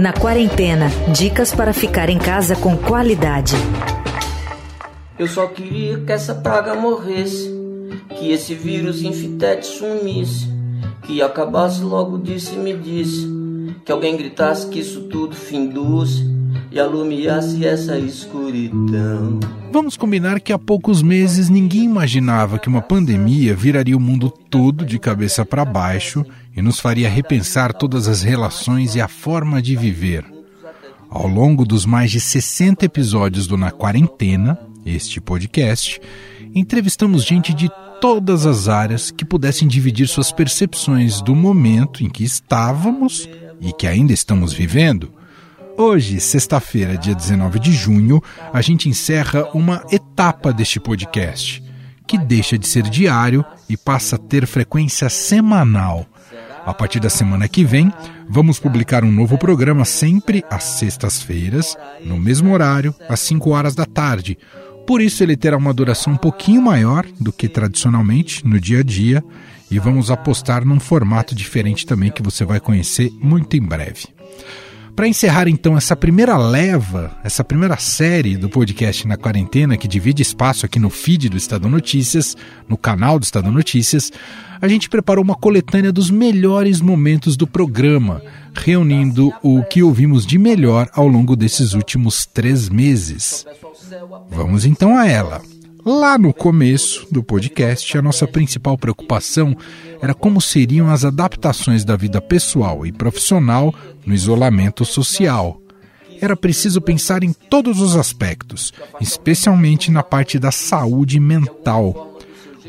Na quarentena, dicas para ficar em casa com qualidade. Eu só queria que essa praga morresse, que esse vírus infitete sumisse, que acabasse logo disso e me disse, que alguém gritasse que isso tudo findusse e alumiasse essa escuridão. Vamos combinar que há poucos meses ninguém imaginava que uma pandemia viraria o mundo todo de cabeça para baixo e nos faria repensar todas as relações e a forma de viver. Ao longo dos mais de 60 episódios do Na Quarentena, este podcast, entrevistamos gente de todas as áreas que pudessem dividir suas percepções do momento em que estávamos e que ainda estamos vivendo. Hoje, sexta-feira, dia 19 de junho, a gente encerra uma etapa deste podcast, que deixa de ser diário e passa a ter frequência semanal. A partir da semana que vem, vamos publicar um novo programa sempre às sextas-feiras, no mesmo horário, às 5 horas da tarde. Por isso, ele terá uma duração um pouquinho maior do que tradicionalmente no dia a dia e vamos apostar num formato diferente também que você vai conhecer muito em breve. Para encerrar então essa primeira leva, essa primeira série do podcast na quarentena, que divide espaço aqui no feed do Estado Notícias, no canal do Estado Notícias, a gente preparou uma coletânea dos melhores momentos do programa, reunindo o que ouvimos de melhor ao longo desses últimos três meses. Vamos então a ela. Lá no começo do podcast, a nossa principal preocupação era como seriam as adaptações da vida pessoal e profissional no isolamento social. Era preciso pensar em todos os aspectos, especialmente na parte da saúde mental.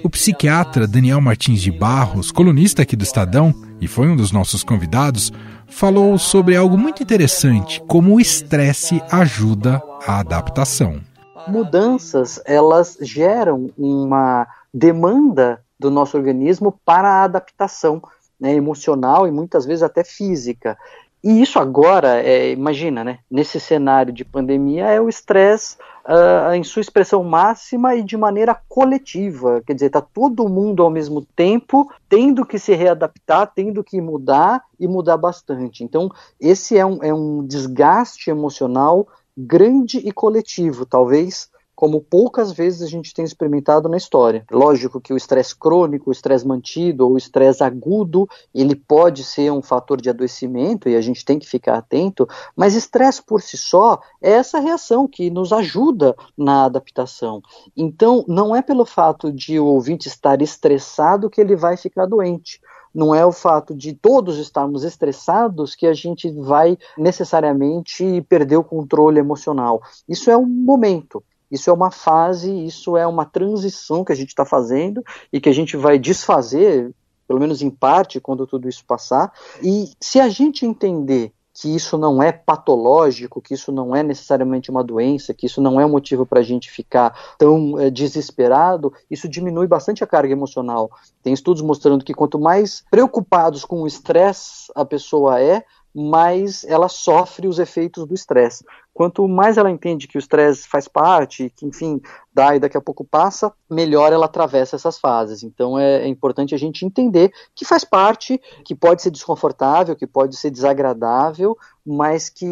O psiquiatra Daniel Martins de Barros, colunista aqui do Estadão e foi um dos nossos convidados, falou sobre algo muito interessante, como o estresse ajuda a adaptação mudanças elas geram uma demanda do nosso organismo para a adaptação né, emocional e muitas vezes até física. E isso agora, é, imagina, né, nesse cenário de pandemia, é o estresse uh, em sua expressão máxima e de maneira coletiva. Quer dizer, está todo mundo ao mesmo tempo tendo que se readaptar, tendo que mudar e mudar bastante. Então, esse é um, é um desgaste emocional grande e coletivo, talvez como poucas vezes a gente tem experimentado na história. Lógico que o estresse crônico, o estresse mantido ou o estresse agudo, ele pode ser um fator de adoecimento e a gente tem que ficar atento, mas estresse por si só é essa reação que nos ajuda na adaptação. Então, não é pelo fato de o ouvinte estar estressado que ele vai ficar doente não é o fato de todos estarmos estressados que a gente vai necessariamente perder o controle emocional. Isso é um momento. Isso é uma fase, isso é uma transição que a gente está fazendo e que a gente vai desfazer, pelo menos em parte, quando tudo isso passar. E se a gente entender que isso não é patológico, que isso não é necessariamente uma doença, que isso não é um motivo para a gente ficar tão é, desesperado, isso diminui bastante a carga emocional. Tem estudos mostrando que quanto mais preocupados com o estresse a pessoa é, mais ela sofre os efeitos do estresse. Quanto mais ela entende que o estresse faz parte, que enfim, dá e daqui a pouco passa, melhor ela atravessa essas fases. Então é, é, importante a gente entender que faz parte, que pode ser desconfortável, que pode ser desagradável, mas que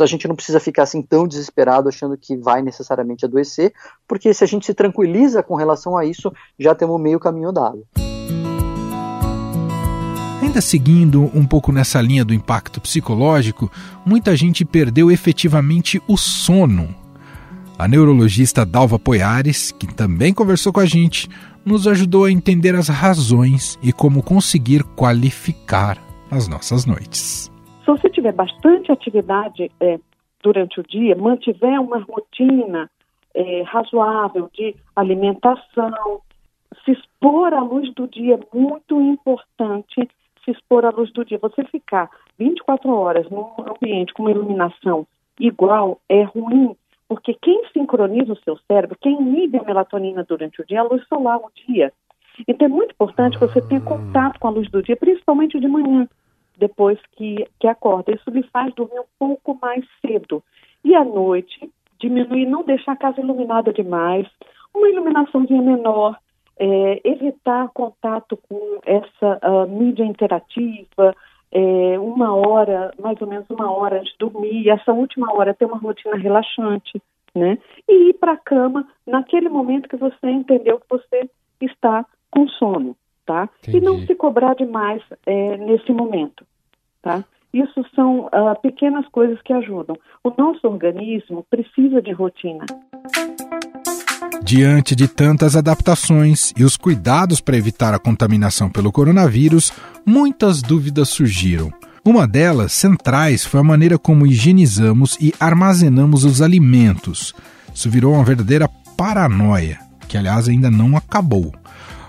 a gente não precisa ficar assim tão desesperado achando que vai necessariamente adoecer, porque se a gente se tranquiliza com relação a isso, já temos meio caminho dado. Ainda seguindo um pouco nessa linha do impacto psicológico, muita gente perdeu efetivamente o sono. A neurologista Dalva Poiares, que também conversou com a gente, nos ajudou a entender as razões e como conseguir qualificar as nossas noites. Se você tiver bastante atividade é, durante o dia, mantiver uma rotina é, razoável de alimentação, se expor à luz do dia é muito importante se expor à luz do dia. Você ficar 24 horas num ambiente com uma iluminação igual é ruim, porque quem sincroniza o seu cérebro, quem inibe a melatonina durante o dia é a luz solar, o dia. Então é muito importante que você tenha contato com a luz do dia, principalmente de manhã, depois que, que acorda. Isso lhe faz dormir um pouco mais cedo. E à noite, diminuir, não deixar a casa iluminada demais, uma iluminaçãozinha menor, é, evitar contato com essa uh, mídia interativa, é, uma hora, mais ou menos uma hora antes de dormir, essa última hora ter uma rotina relaxante, né? E ir para a cama naquele momento que você entendeu que você está com sono, tá? Entendi. E não se cobrar demais é, nesse momento, tá? Isso são uh, pequenas coisas que ajudam. O nosso organismo precisa de rotina. Diante de tantas adaptações e os cuidados para evitar a contaminação pelo coronavírus, muitas dúvidas surgiram. Uma delas, centrais, foi a maneira como higienizamos e armazenamos os alimentos. Isso virou uma verdadeira paranoia, que aliás ainda não acabou.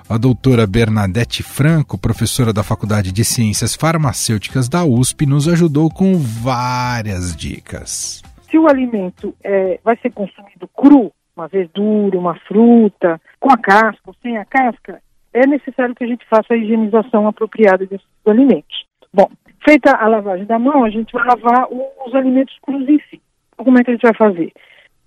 A doutora Bernadette Franco, professora da Faculdade de Ciências Farmacêuticas da USP, nos ajudou com várias dicas. Se o alimento é, vai ser consumido cru, uma verdura, uma fruta, com a casca ou sem a casca, é necessário que a gente faça a higienização apropriada desses alimentos. Bom, feita a lavagem da mão, a gente vai lavar os alimentos crus em si. Como é que a gente vai fazer?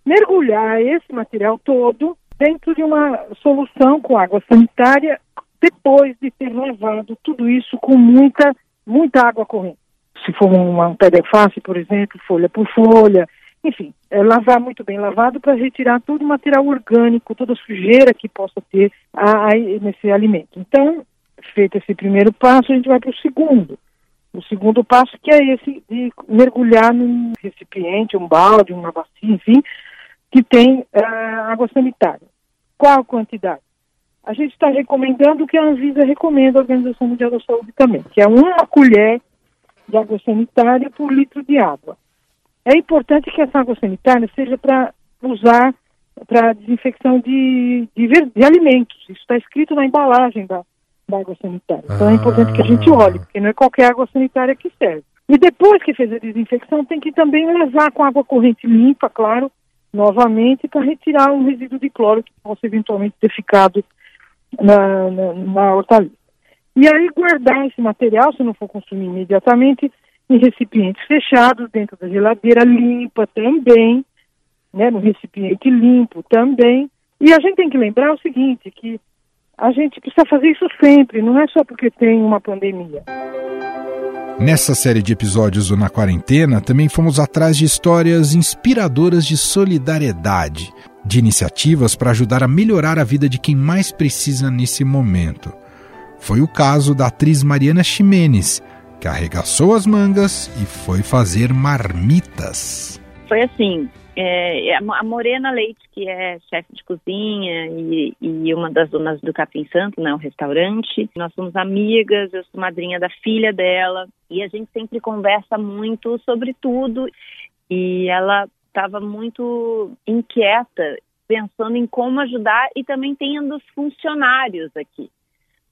Mergulhar esse material todo dentro de uma solução com água sanitária, depois de ter lavado tudo isso com muita, muita água corrente. Se for uma, um face, por exemplo, folha por folha, enfim, é lavar muito bem lavado para retirar todo o material orgânico, toda sujeira que possa ter a, a, nesse alimento. Então, feito esse primeiro passo, a gente vai para o segundo. O segundo passo que é esse de mergulhar num recipiente, um balde, uma bacia, enfim, que tem uh, água sanitária. Qual a quantidade? A gente está recomendando o que a Anvisa recomenda, a Organização Mundial da Saúde também, que é uma colher de água sanitária por litro de água. É importante que essa água sanitária seja para usar para desinfecção de, de, de, alimentos. Isso está escrito na embalagem da, da água sanitária. Então é importante que a gente ah. olhe, porque não é qualquer água sanitária que serve. E depois que fez a desinfecção, tem que também levar com água corrente limpa, claro, novamente, para retirar o resíduo de cloro que possa eventualmente ter ficado na, na, na hortaliça. E aí guardar esse material, se não for consumir imediatamente, em recipientes fechados, dentro da geladeira limpa também, né, no recipiente limpo também. E a gente tem que lembrar o seguinte, que a gente precisa fazer isso sempre, não é só porque tem uma pandemia. Nessa série de episódios do Na Quarentena, também fomos atrás de histórias inspiradoras de solidariedade, de iniciativas para ajudar a melhorar a vida de quem mais precisa nesse momento. Foi o caso da atriz Mariana Ximenes, que arregaçou as mangas e foi fazer marmitas. Foi assim, é, a Morena Leite, que é chefe de cozinha e, e, uma das donas do Capim Santo, né, o restaurante, nós somos amigas, eu sou madrinha da filha dela e a gente sempre conversa muito sobre tudo e ela estava muito inquieta, pensando em como ajudar e também tendo os funcionários aqui,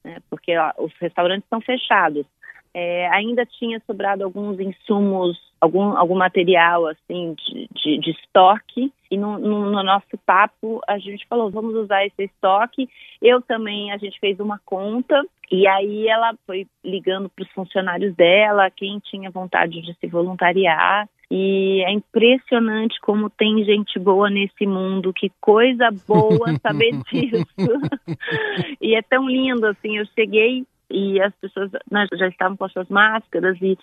né, porque ó, os restaurantes estão fechados. É, ainda tinha sobrado alguns insumos, algum, algum material assim de, de, de estoque e no, no, no, nosso papo a gente falou vamos usar esse estoque. Eu também a gente fez uma conta e aí ela foi ligando para os funcionários dela, quem tinha vontade de se voluntariar. E é impressionante como tem gente boa nesse mundo, que coisa boa saber disso. e é tão lindo assim, eu cheguei e as pessoas né, já estavam com as suas máscaras e,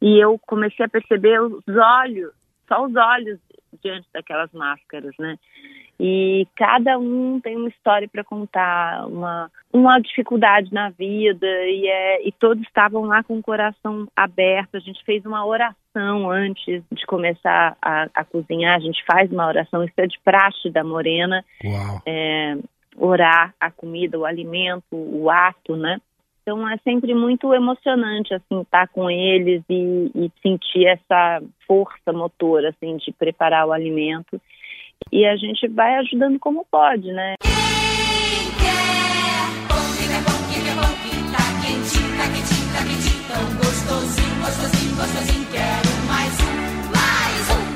e eu comecei a perceber os olhos, só os olhos diante daquelas máscaras, né? E cada um tem uma história para contar, uma, uma dificuldade na vida, e, é, e todos estavam lá com o coração aberto. A gente fez uma oração antes de começar a, a cozinhar, a gente faz uma oração, isso é de praxe da Morena. É, orar a comida, o alimento, o ato, né? Então é sempre muito emocionante assim estar com eles e, e, sentir essa força motora assim de preparar o alimento e a gente vai ajudando como pode, né?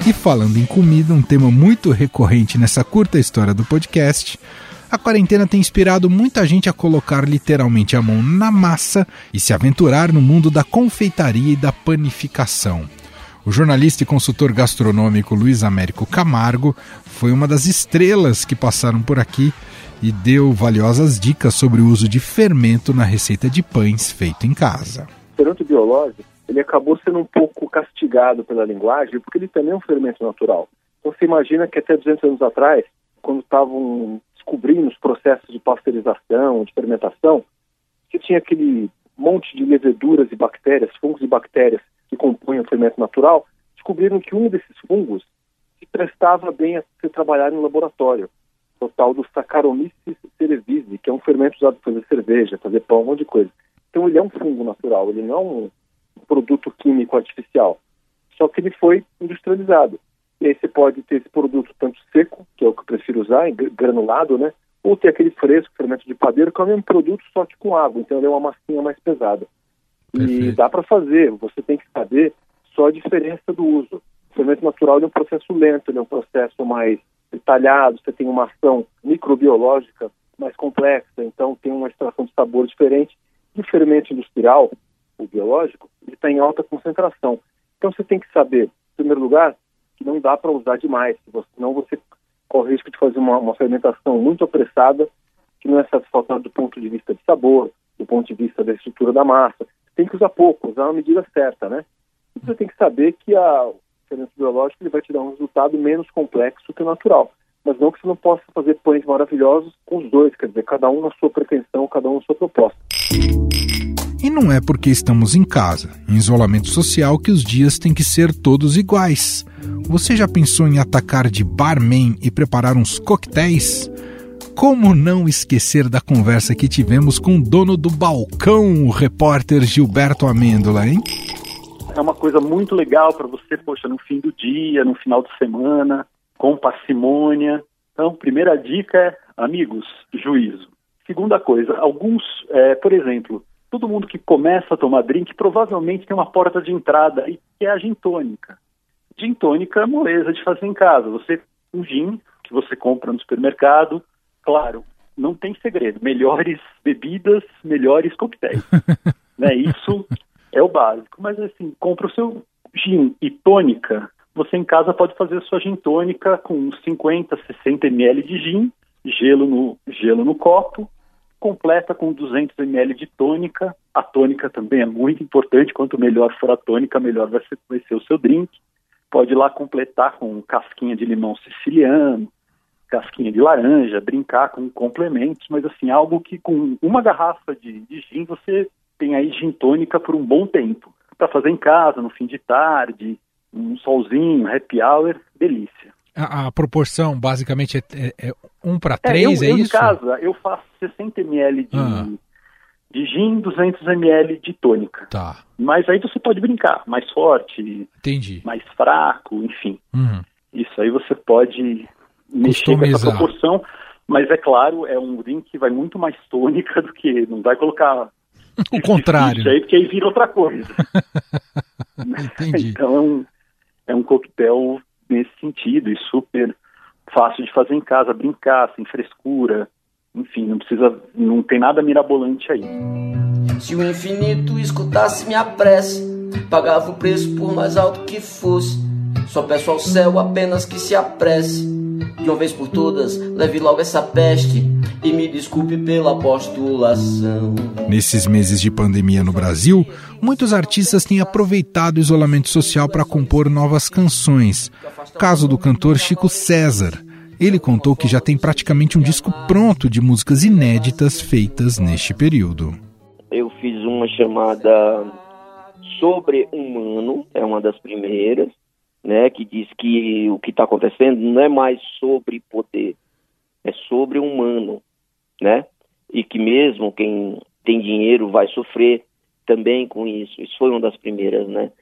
E falando em comida, um tema muito recorrente nessa curta história do podcast, a quarentena tem inspirado muita gente a colocar literalmente a mão na massa e se aventurar no mundo da confeitaria e da panificação. O jornalista e consultor gastronômico Luiz Américo Camargo foi uma das estrelas que passaram por aqui e deu valiosas dicas sobre o uso de fermento na receita de pães feito em casa. O fermento biológico ele acabou sendo um pouco castigado pela linguagem, porque ele também é um fermento natural. Então você imagina que até 200 anos atrás, quando estavam descobrindo os processos de pasteurização, de fermentação, você tinha aquele monte de leveduras e bactérias, fungos e bactérias que compõem o fermento natural, descobriram que um desses fungos se prestava bem a ser trabalhado em laboratório, o tal do Saccharomyces cerevisiae, que é um fermento usado para fazer cerveja, fazer pão, um monte de coisa. Então ele é um fungo natural, ele não é um produto químico artificial, só que ele foi industrializado. E aí você pode ter esse produto tanto seco, que é o que eu prefiro usar, granulado, né? Ou ter aquele fresco, fermento de padeiro, que é o mesmo produto, só que com água, então ele é uma massinha mais pesada. Perfeito. E dá para fazer, você tem que saber só a diferença do uso. O fermento natural é um processo lento, é um processo mais detalhado, você tem uma ação microbiológica mais complexa, então tem uma extração de sabor diferente. E o fermento industrial, o biológico, ele está em alta concentração. Então você tem que saber, em primeiro lugar, que não dá para usar demais, senão você corre o risco de fazer uma, uma fermentação muito apressada, que não é satisfatória do ponto de vista de sabor, do ponto de vista da estrutura da massa. Tem que usar pouco, usar uma medida certa, né? E você tem que saber que a, fermento biológico ele vai te dar um resultado menos complexo que o natural. Mas não que você não possa fazer pães maravilhosos com os dois, quer dizer, cada um na sua pretensão, cada um na sua proposta. E não é porque estamos em casa, em isolamento social, que os dias têm que ser todos iguais. Você já pensou em atacar de barman e preparar uns coquetéis? Como não esquecer da conversa que tivemos com o dono do balcão, o repórter Gilberto Amêndola, hein? É uma coisa muito legal para você, poxa, no fim do dia, no final de semana, com parcimônia. Então, primeira dica é, amigos, juízo. Segunda coisa, alguns, é, por exemplo, todo mundo que começa a tomar drink provavelmente tem uma porta de entrada e que é a gin tônica. Gin tônica é moleza de fazer em casa. Você um gin que você compra no supermercado, claro, não tem segredo. Melhores bebidas, melhores coquetéis. né? Isso é o básico. Mas assim, compra o seu gin e tônica. Você em casa pode fazer a sua gin tônica com 50, 60 ml de gin, gelo no, gelo no copo, completa com 200 ml de tônica. A tônica também é muito importante, quanto melhor for a tônica, melhor vai ser, vai ser o seu drink. Pode ir lá completar com casquinha de limão siciliano, casquinha de laranja, brincar com complementos, mas assim, algo que com uma garrafa de, de gin você tem aí gin tônica por um bom tempo. Para fazer em casa, no fim de tarde, um solzinho, happy hour, delícia. A, a proporção basicamente é, é, é um para três, é, eu, é eu isso? Em casa eu faço 60 ml de, ah. de gin, 200 ml de tônica. Tá. Mas aí você pode brincar, mais forte, Entendi. mais fraco, enfim. Uhum. Isso aí você pode mexer com essa proporção, mas é claro, é um drink que vai muito mais tônica do que não vai colocar o contrário. Aí, porque aí vira outra coisa. Entendi. Então é um, é um coquetel nesse sentido e super fácil de fazer em casa, brincar, sem frescura. Enfim, não precisa, não tem nada mirabolante aí. Se o infinito escutasse minha prece, pagava o preço por mais alto que fosse. Só peço ao céu apenas que se apresse. De uma vez por todas, leve logo essa peste e me desculpe pela postulação. Nesses meses de pandemia no Brasil, muitos artistas têm aproveitado o isolamento social para compor novas canções. Caso do cantor Chico César. Ele contou que já tem praticamente um disco pronto de músicas inéditas feitas neste período. Eu fiz uma chamada Sobre Humano, é uma das primeiras, né, que diz que o que está acontecendo não é mais sobre poder, é sobre humano, né? E que mesmo quem tem dinheiro vai sofrer também com isso. Isso foi uma das primeiras, né?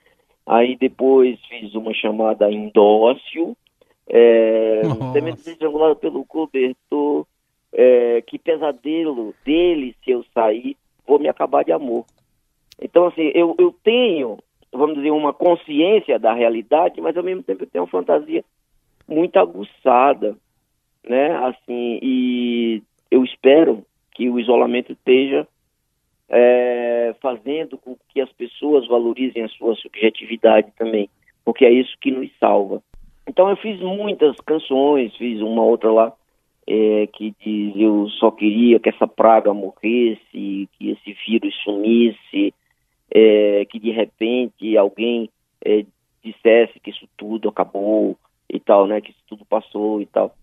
Aí depois fiz uma chamada Indócio, é, semente desenvolvida pelo cobertor, é, que pesadelo dele se eu sair, vou me acabar de amor. Então, assim, eu, eu tenho, vamos dizer, uma consciência da realidade, mas ao mesmo tempo eu tenho uma fantasia muito aguçada, né? Assim, e eu espero que o isolamento esteja é, fazendo com que as pessoas valorizem a sua subjetividade também, porque é isso que nos salva. Então eu fiz muitas canções, fiz uma outra lá é, que diz eu só queria que essa praga morresse, que esse vírus sumisse, é, que de repente alguém é, dissesse que isso tudo acabou e tal, né? Que isso tudo passou e tal.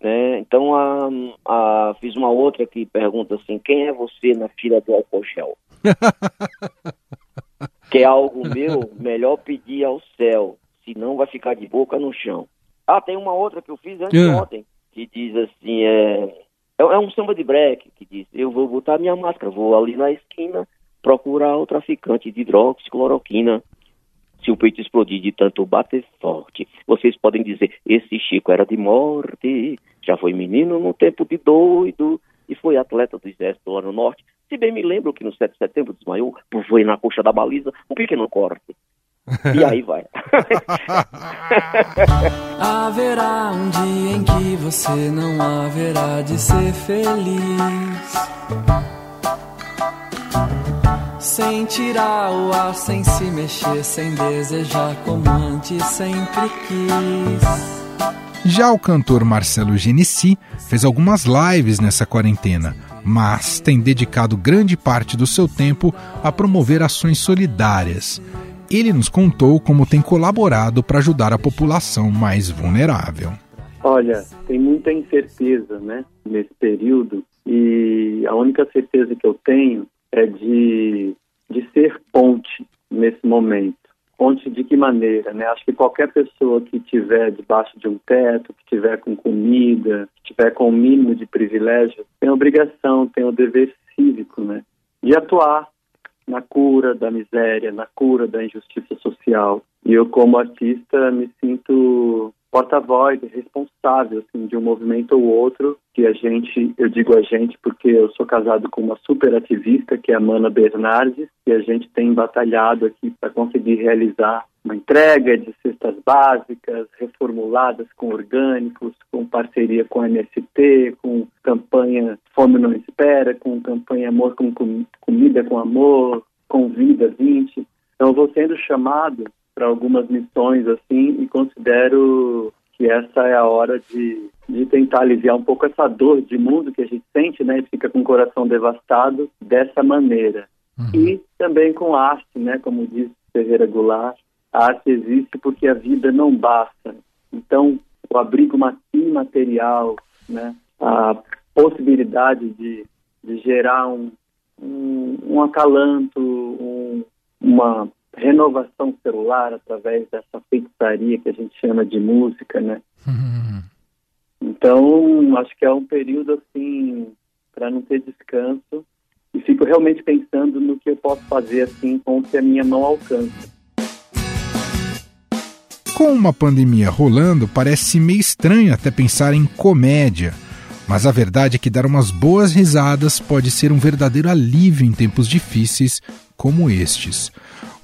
Né? Então, a, a, fiz uma outra que pergunta assim, quem é você na fila do álcool gel? que é algo meu, melhor pedir ao céu, senão vai ficar de boca no chão. Ah, tem uma outra que eu fiz antes yeah. ontem, que diz assim, é, é, é um samba de break, que diz, eu vou botar minha máscara, vou ali na esquina procurar o traficante de hidroxicloroquina se o peito explodir de tanto bater forte. Vocês podem dizer, esse Chico era de morte, já foi menino no tempo de doido e foi atleta do exército lá no norte. Se bem me lembro que no 7 de setembro desmaiou, foi na coxa da baliza, um pequeno corte. E aí vai. haverá um dia em que você não haverá de ser feliz sem tirar o ar, sem se mexer, sem desejar como antes sempre quis. Já o cantor Marcelo Genesi fez algumas lives nessa quarentena, mas tem dedicado grande parte do seu tempo a promover ações solidárias. Ele nos contou como tem colaborado para ajudar a população mais vulnerável. Olha, tem muita incerteza, né, nesse período, e a única certeza que eu tenho é de, de ser ponte nesse momento. Ponte de que maneira? Né? Acho que qualquer pessoa que estiver debaixo de um teto, que estiver com comida, que estiver com o um mínimo de privilégio, tem a obrigação, tem o dever cívico né? de atuar na cura da miséria, na cura da injustiça social. E eu, como artista, me sinto porta-voz, responsável assim, de um movimento ou outro que a gente, eu digo a gente porque eu sou casado com uma super ativista que é a Mana Bernardes e a gente tem batalhado aqui para conseguir realizar uma entrega de cestas básicas reformuladas com orgânicos, com parceria com a MST, com campanha Fome Não Espera, com campanha Amor com Comida com Amor, com Vida 20. Então, eu vou sendo chamado para algumas missões assim e considero que essa é a hora de, de tentar aliviar um pouco essa dor de mundo que a gente sente, né? E fica com o coração devastado dessa maneira. Uhum. E também com arte, né? Como diz Ferreira Goulart, a arte existe porque a vida não basta. Então, o abrigo imaterial, né? A possibilidade de, de gerar um, um, um acalanto, um, uma renovação celular através dessa feitiçaria que a gente chama de música, né? Uhum. Então, acho que é um período assim para não ter descanso e fico realmente pensando no que eu posso fazer assim com o que a minha mão alcança. Com uma pandemia rolando, parece meio estranho até pensar em comédia. Mas a verdade é que dar umas boas risadas pode ser um verdadeiro alívio em tempos difíceis como estes.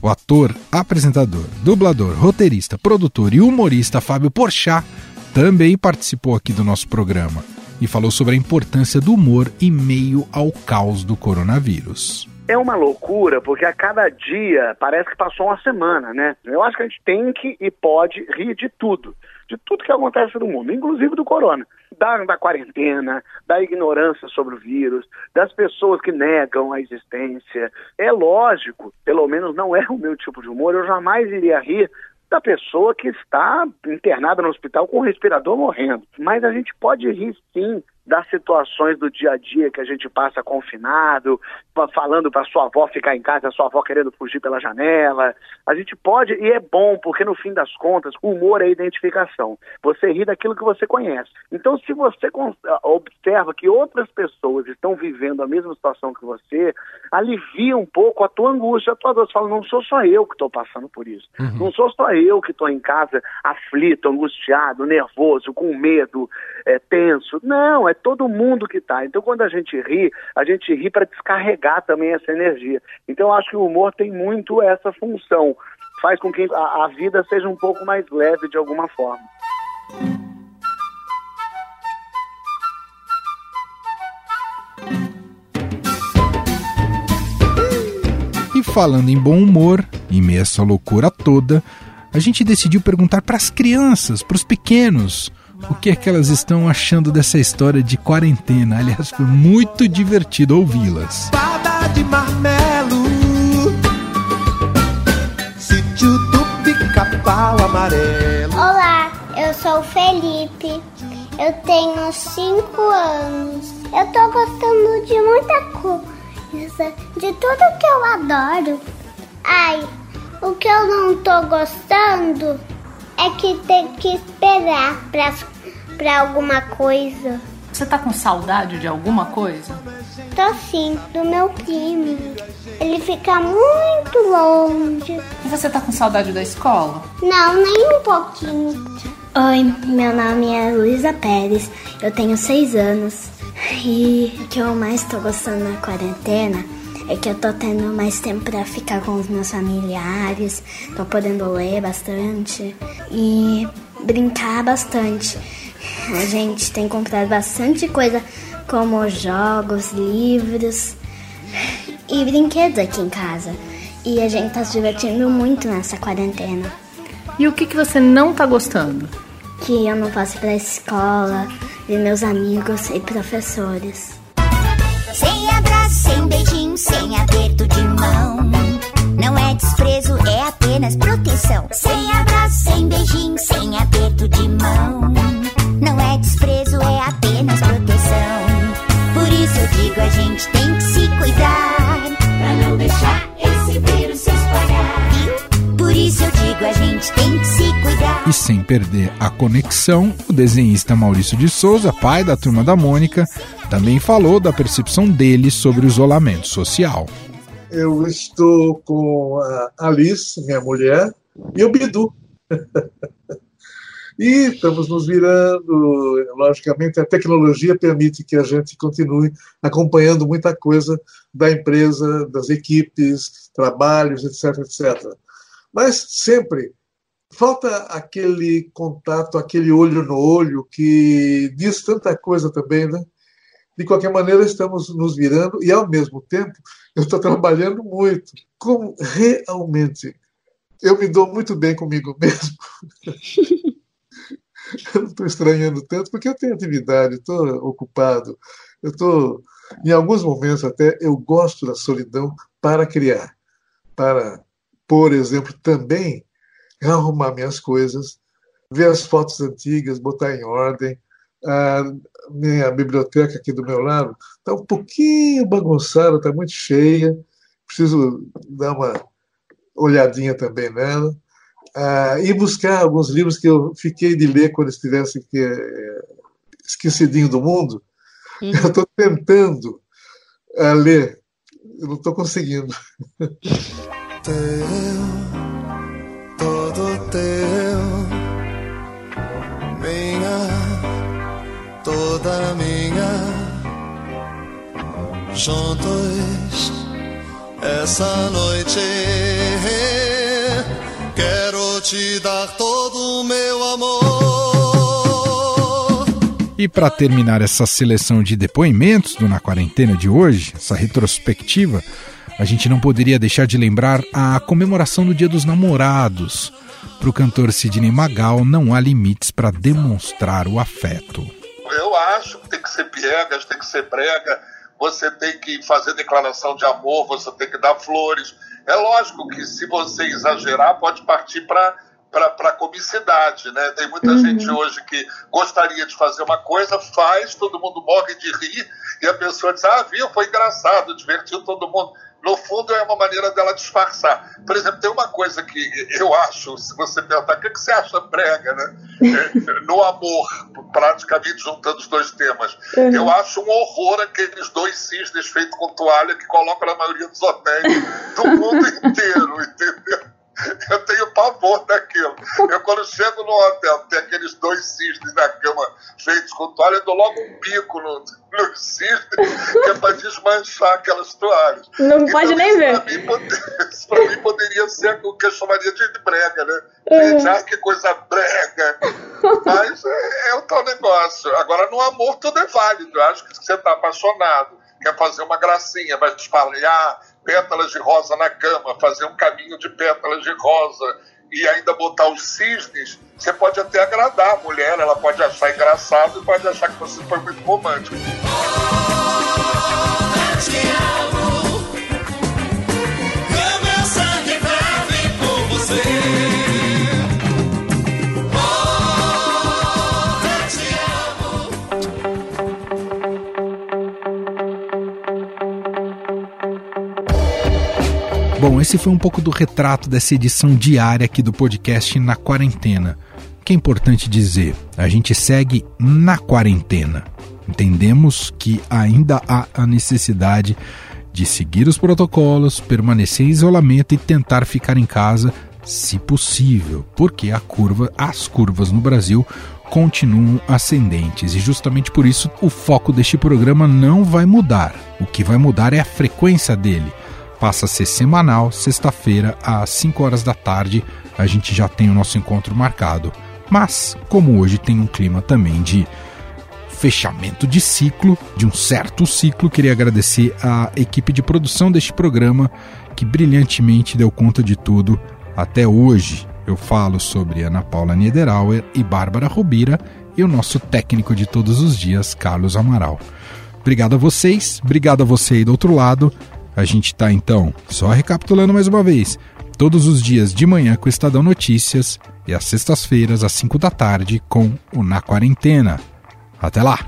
O ator, apresentador, dublador, roteirista, produtor e humorista Fábio Porchat também participou aqui do nosso programa e falou sobre a importância do humor em meio ao caos do coronavírus. É uma loucura, porque a cada dia parece que passou uma semana, né? Eu acho que a gente tem que e pode rir de tudo, de tudo que acontece no mundo, inclusive do corona da, da quarentena, da ignorância sobre o vírus, das pessoas que negam a existência. É lógico, pelo menos não é o meu tipo de humor, eu jamais iria rir da pessoa que está internada no hospital com o respirador morrendo. Mas a gente pode rir sim das situações do dia a dia que a gente passa confinado, falando para sua avó ficar em casa, a sua avó querendo fugir pela janela. A gente pode, e é bom, porque no fim das contas, o humor é identificação. Você ri daquilo que você conhece. Então, se você observa que outras pessoas estão vivendo a mesma situação que você, alivia um pouco a tua angústia, a tua dor. Você fala, não sou só eu que estou passando por isso. Uhum. Não sou só eu que estou em casa aflito, angustiado, nervoso, com medo, é, tenso. Não, é é todo mundo que está. Então, quando a gente ri, a gente ri para descarregar também essa energia. Então, eu acho que o humor tem muito essa função. Faz com que a, a vida seja um pouco mais leve de alguma forma. E falando em bom humor, em meio a essa loucura toda, a gente decidiu perguntar para as crianças, para os pequenos, o que é que elas estão achando dessa história de quarentena. Aliás, foi muito divertido ouvi-las. de marmelo. Olá, eu sou o Felipe. Eu tenho 5 anos. Eu tô gostando de muita coisa, de tudo que eu adoro. Ai, o que eu não tô gostando é que tem que esperar pra, pra alguma coisa. Você tá com saudade de alguma coisa? Tô sim, do meu primo. Ele fica muito longe. E você tá com saudade da escola? Não, nem um pouquinho. Oi, meu nome é Luísa Pérez, eu tenho seis anos. E o que eu mais tô gostando na quarentena é que eu tô tendo mais tempo pra ficar com os meus familiares, tô podendo ler bastante e brincar bastante. A gente tem comprado bastante coisa, como jogos, livros e brinquedos aqui em casa. E a gente tá se divertindo muito nessa quarentena. E o que, que você não tá gostando? Que eu não posso ir pra escola, ver meus amigos e professores. Sem abraço, sem beijinho, sem aperto de mão. Não é desprezo, é apenas proteção. Sem abraço, sem beijinho, sem aperto de mão. Não é desprezo, é apenas proteção. Por isso eu digo, a gente tem que se cuidar. Pra não deixar esse vírus se espalhar. Por isso eu digo, a gente tem que se cuidar. E sem perder a conexão, o desenhista Maurício de Souza, pai da turma da Mônica, também falou da percepção dele sobre o isolamento social. Eu estou com a Alice, minha mulher, e o Bidu. e estamos nos virando. Logicamente, a tecnologia permite que a gente continue acompanhando muita coisa da empresa, das equipes, trabalhos, etc, etc. Mas sempre falta aquele contato, aquele olho no olho que diz tanta coisa também, né? De qualquer maneira, estamos nos virando e, ao mesmo tempo, eu estou trabalhando muito. Como realmente eu me dou muito bem comigo mesmo. eu não estou estranhando tanto, porque eu tenho atividade, estou ocupado. Eu estou, em alguns momentos até, eu gosto da solidão para criar. Para, por exemplo, também arrumar minhas coisas, ver as fotos antigas, botar em ordem, a minha biblioteca aqui do meu lado está um pouquinho bagunçada, está muito cheia. Preciso dar uma olhadinha também nela. Ah, e buscar alguns livros que eu fiquei de ler quando estivesse aqui, é, esquecidinho do mundo. Uhum. Eu estou tentando ah, ler, eu não estou conseguindo. Teu, todo teu, Juntos essa noite quero te dar todo o meu amor. E para terminar essa seleção de depoimentos do Na Quarentena de hoje, essa retrospectiva, a gente não poderia deixar de lembrar a comemoração do Dia dos Namorados. Para o cantor Sidney Magal, não há limites para demonstrar o afeto. Eu acho que tem que ser piegas, tem que ser brega, você tem que fazer declaração de amor, você tem que dar flores. É lógico que se você exagerar, pode partir para para comicidade, né? Tem muita uhum. gente hoje que gostaria de fazer uma coisa, faz, todo mundo morre de rir e a pessoa diz: "Ah, viu, foi engraçado, divertiu todo mundo" no fundo é uma maneira dela disfarçar. Por exemplo, tem uma coisa que eu acho, se você perguntar, o que, você acha brega, né? É, no amor, praticamente juntando os dois temas. Uhum. Eu acho um horror aqueles dois cisnes feitos com toalha que colocam na maioria dos hotéis do mundo inteiro, entendeu? Eu tenho pavor daquilo. Eu, quando chego no hotel, tem aqueles dois cisnes na cama feitos com toalha, eu dou logo um bico no, no cisne, que é para desmanchar aquelas toalhas. Não então, pode nem ver. Para mim, pra mim, poderia ser o que eu chamaria de brega, né? Uhum. Gente, ah, que coisa brega. Mas é, é o tal negócio. Agora, no amor, tudo é válido. Eu acho que se você está apaixonado, quer fazer uma gracinha, vai espalhar pétalas de rosa na cama, fazer um caminho de pétalas de rosa e ainda botar os cisnes, você pode até agradar a mulher, ela pode achar engraçado e pode achar que você foi muito romântico. Esse foi um pouco do retrato dessa edição diária aqui do podcast Na Quarentena. O que é importante dizer? A gente segue na quarentena. Entendemos que ainda há a necessidade de seguir os protocolos, permanecer em isolamento e tentar ficar em casa, se possível, porque a curva, as curvas no Brasil continuam ascendentes e justamente por isso o foco deste programa não vai mudar. O que vai mudar é a frequência dele. Passa a ser semanal, sexta-feira às 5 horas da tarde, a gente já tem o nosso encontro marcado. Mas, como hoje tem um clima também de fechamento de ciclo, de um certo ciclo. Queria agradecer a equipe de produção deste programa que brilhantemente deu conta de tudo até hoje. Eu falo sobre Ana Paula Niederauer e Bárbara Robira e o nosso técnico de todos os dias, Carlos Amaral. Obrigado a vocês, obrigado a você aí do outro lado. A gente está então, só recapitulando mais uma vez, todos os dias de manhã com o Estadão Notícias e às sextas-feiras às 5 da tarde com o Na Quarentena. Até lá!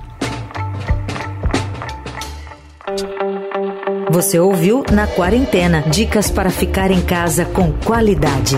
Você ouviu Na Quarentena dicas para ficar em casa com qualidade.